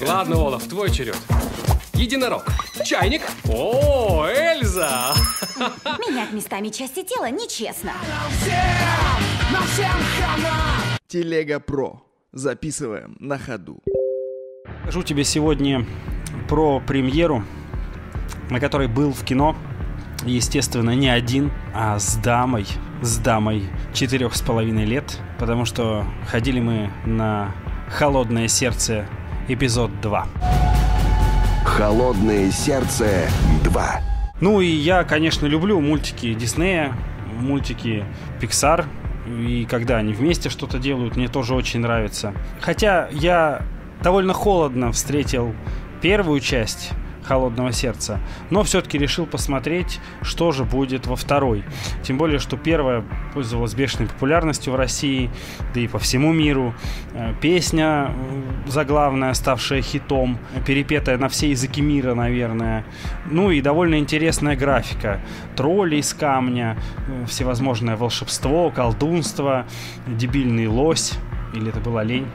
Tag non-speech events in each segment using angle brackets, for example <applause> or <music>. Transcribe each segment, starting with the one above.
Ладно, Олаф, твой черед. Единорог. Чайник. О, Эльза! <laughs> Менять местами части тела нечестно. Телега Про. Записываем на ходу. Скажу тебе сегодня про премьеру, на которой был в кино, естественно, не один, а с дамой, с дамой четырех с половиной лет, потому что ходили мы на «Холодное сердце» эпизод 2. Холодное сердце 2. Ну и я, конечно, люблю мультики Диснея, мультики Pixar, и когда они вместе что-то делают, мне тоже очень нравится. Хотя я довольно холодно встретил первую часть холодного сердца. Но все-таки решил посмотреть, что же будет во второй. Тем более, что первая пользовалась бешеной популярностью в России, да и по всему миру. Э, песня заглавная, ставшая хитом, перепетая на все языки мира, наверное. Ну и довольно интересная графика. Тролли из камня, э, всевозможное волшебство, колдунство, дебильный лось, или это была лень?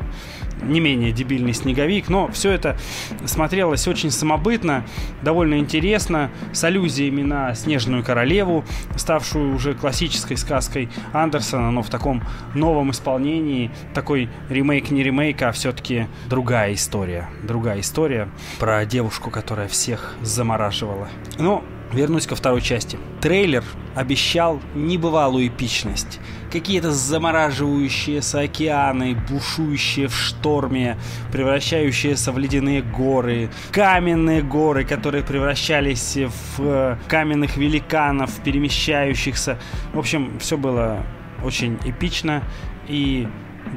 Не менее дебильный снеговик, но все это смотрелось очень самобытно, довольно интересно, с аллюзиями на Снежную королеву, ставшую уже классической сказкой Андерсона, но в таком новом исполнении, такой ремейк не ремейк, а все-таки другая история, другая история про девушку, которая всех замораживала. Но Вернусь ко второй части. Трейлер обещал небывалую эпичность. Какие-то замораживающиеся океаны, бушующие в шторме, превращающиеся в ледяные горы, каменные горы, которые превращались в э, каменных великанов, перемещающихся. В общем, все было очень эпично и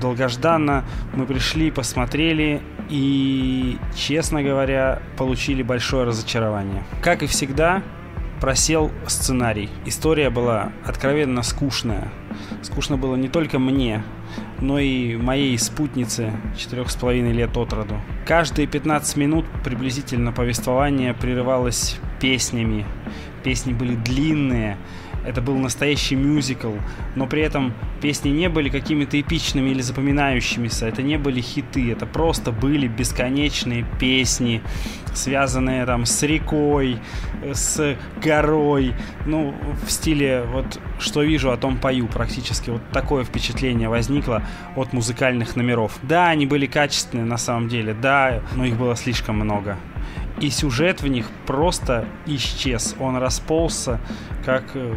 долгожданно. Мы пришли, посмотрели и, честно говоря, получили большое разочарование. Как и всегда, просел сценарий. История была откровенно скучная. Скучно было не только мне, но и моей спутнице четырех с половиной лет от роду. Каждые 15 минут приблизительно повествование прерывалось песнями. Песни были длинные, это был настоящий мюзикл, но при этом песни не были какими-то эпичными или запоминающимися, это не были хиты, это просто были бесконечные песни, связанные там с рекой, с горой, ну, в стиле вот что вижу, о том пою практически. Вот такое впечатление возникло от музыкальных номеров. Да, они были качественные на самом деле, да, но их было слишком много и сюжет в них просто исчез. Он расползся, как, э,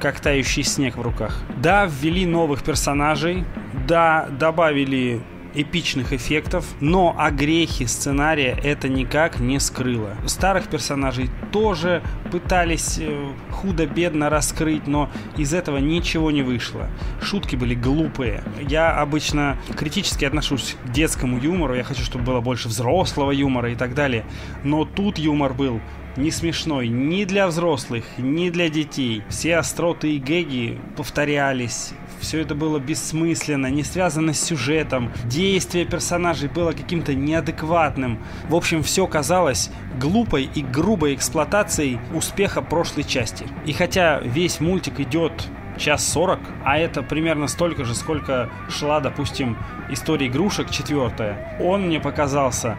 как тающий снег в руках. Да, ввели новых персонажей, да, добавили эпичных эффектов, но огрехи сценария это никак не скрыло. Старых персонажей тоже пытались э, худо-бедно раскрыть, но из этого ничего не вышло. Шутки были глупые. Я обычно критически отношусь к детскому юмору, я хочу, чтобы было больше взрослого юмора и так далее. Но тут юмор был не смешной ни для взрослых, ни для детей. Все остроты и гэги повторялись, все это было бессмысленно, не связано с сюжетом, действие персонажей было каким-то неадекватным. В общем, все казалось глупой и грубой эксплуатацией успеха прошлой части. И хотя весь мультик идет час сорок, а это примерно столько же, сколько шла, допустим, история игрушек четвертая, он мне показался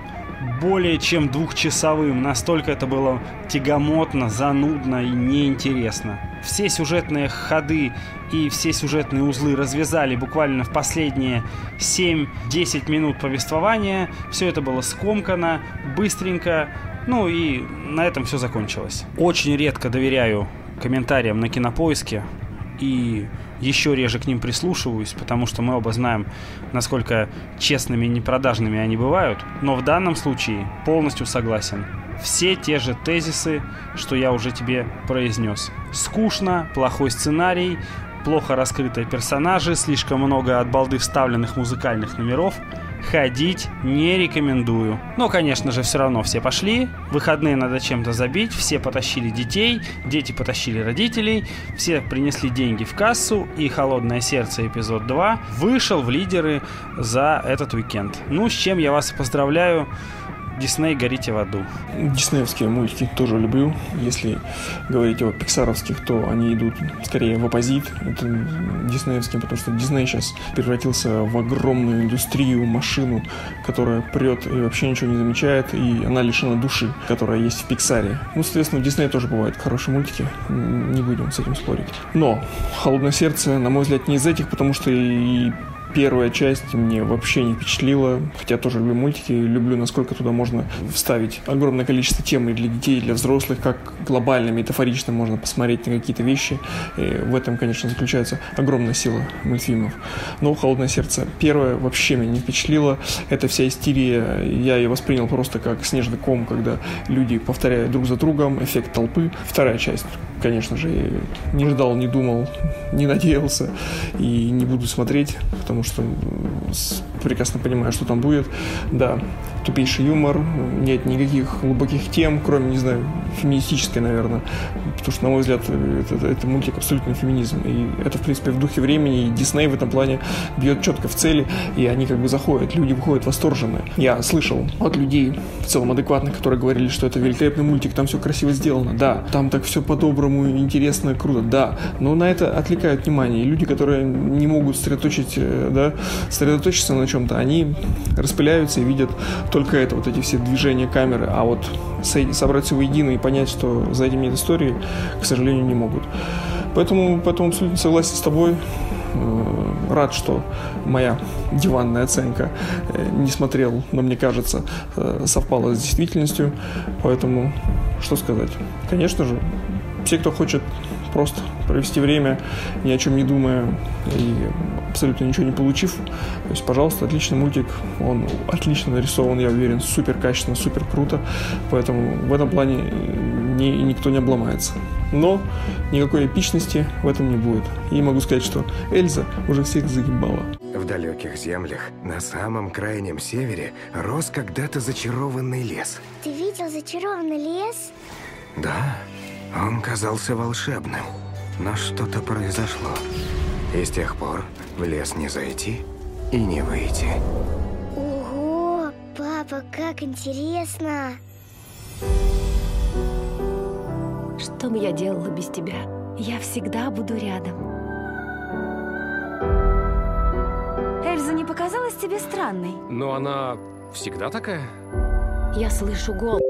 более чем двухчасовым. Настолько это было тягомотно, занудно и неинтересно. Все сюжетные ходы и все сюжетные узлы развязали буквально в последние 7-10 минут повествования. Все это было скомкано, быстренько, ну и на этом все закончилось. Очень редко доверяю комментариям на кинопоиске и еще реже к ним прислушиваюсь, потому что мы оба знаем, насколько честными и непродажными они бывают. Но в данном случае полностью согласен. Все те же тезисы, что я уже тебе произнес. Скучно, плохой сценарий, плохо раскрытые персонажи, слишком много от балды вставленных музыкальных номеров – ходить не рекомендую. Но, конечно же, все равно все пошли. Выходные надо чем-то забить. Все потащили детей, дети потащили родителей. Все принесли деньги в кассу. И «Холодное сердце» эпизод 2 вышел в лидеры за этот уикенд. Ну, с чем я вас поздравляю. Дисней, горите в аду. Диснеевские мультики тоже люблю. Если говорить о пиксаровских, то они идут скорее в оппозит это диснеевским, потому что Дисней сейчас превратился в огромную индустрию, машину, которая прет и вообще ничего не замечает, и она лишена души, которая есть в Пиксаре. Ну, соответственно, в Диснее тоже бывают хорошие мультики, не будем с этим спорить. Но «Холодное сердце», на мой взгляд, не из этих, потому что и Первая часть мне вообще не впечатлила, хотя тоже люблю мультики, люблю, насколько туда можно вставить огромное количество тем и для детей, и для взрослых, как глобально, метафорично можно посмотреть на какие-то вещи. И в этом, конечно, заключается огромная сила мультфильмов. Но «Холодное сердце» первое вообще меня не впечатлило. Это вся истерия, я ее воспринял просто как снежный ком, когда люди повторяют друг за другом, эффект толпы. Вторая часть, конечно же, не ждал, не думал, не надеялся и не буду смотреть, потому что прекрасно понимаю, что там будет. Да, тупейший юмор, нет никаких глубоких тем, кроме, не знаю, феминистической, наверное. Потому что, на мой взгляд, это, это мультик абсолютно феминизм. И это, в принципе, в духе времени. И Дисней в этом плане бьет четко в цели, и они как бы заходят. Люди выходят восторженные. Я слышал от людей в целом адекватных, которые говорили, что это великолепный мультик, там все красиво сделано. Да, там так все по-доброму, интересно, круто. Да, но на это отвлекают внимание. И люди, которые не могут сосредоточить, э, да, сосредоточиться на чем-то, они распыляются и видят только это, вот эти все движения камеры, а вот собрать все воедино и понять, что за этим нет истории, к сожалению, не могут. Поэтому, поэтому абсолютно согласен с тобой. Э, рад, что моя диванная оценка, э, не смотрел, но мне кажется, совпала с действительностью. Поэтому, что сказать? Конечно же, все, кто хочет просто провести время, ни о чем не думая и абсолютно ничего не получив. То есть, пожалуйста, отличный мультик, он отлично нарисован, я уверен, супер качественно, супер круто, поэтому в этом плане ни, никто не обломается. Но никакой эпичности в этом не будет. И могу сказать, что Эльза уже всех загибала. В далеких землях, на самом крайнем севере, рос когда-то зачарованный лес. Ты видел зачарованный лес? Да, он казался волшебным, но что-то произошло. И с тех пор в лес не зайти и не выйти. Ого, папа, как интересно! Что бы я делала без тебя? Я всегда буду рядом. Эльза не показалась тебе странной? Но она всегда такая? Я слышу голос.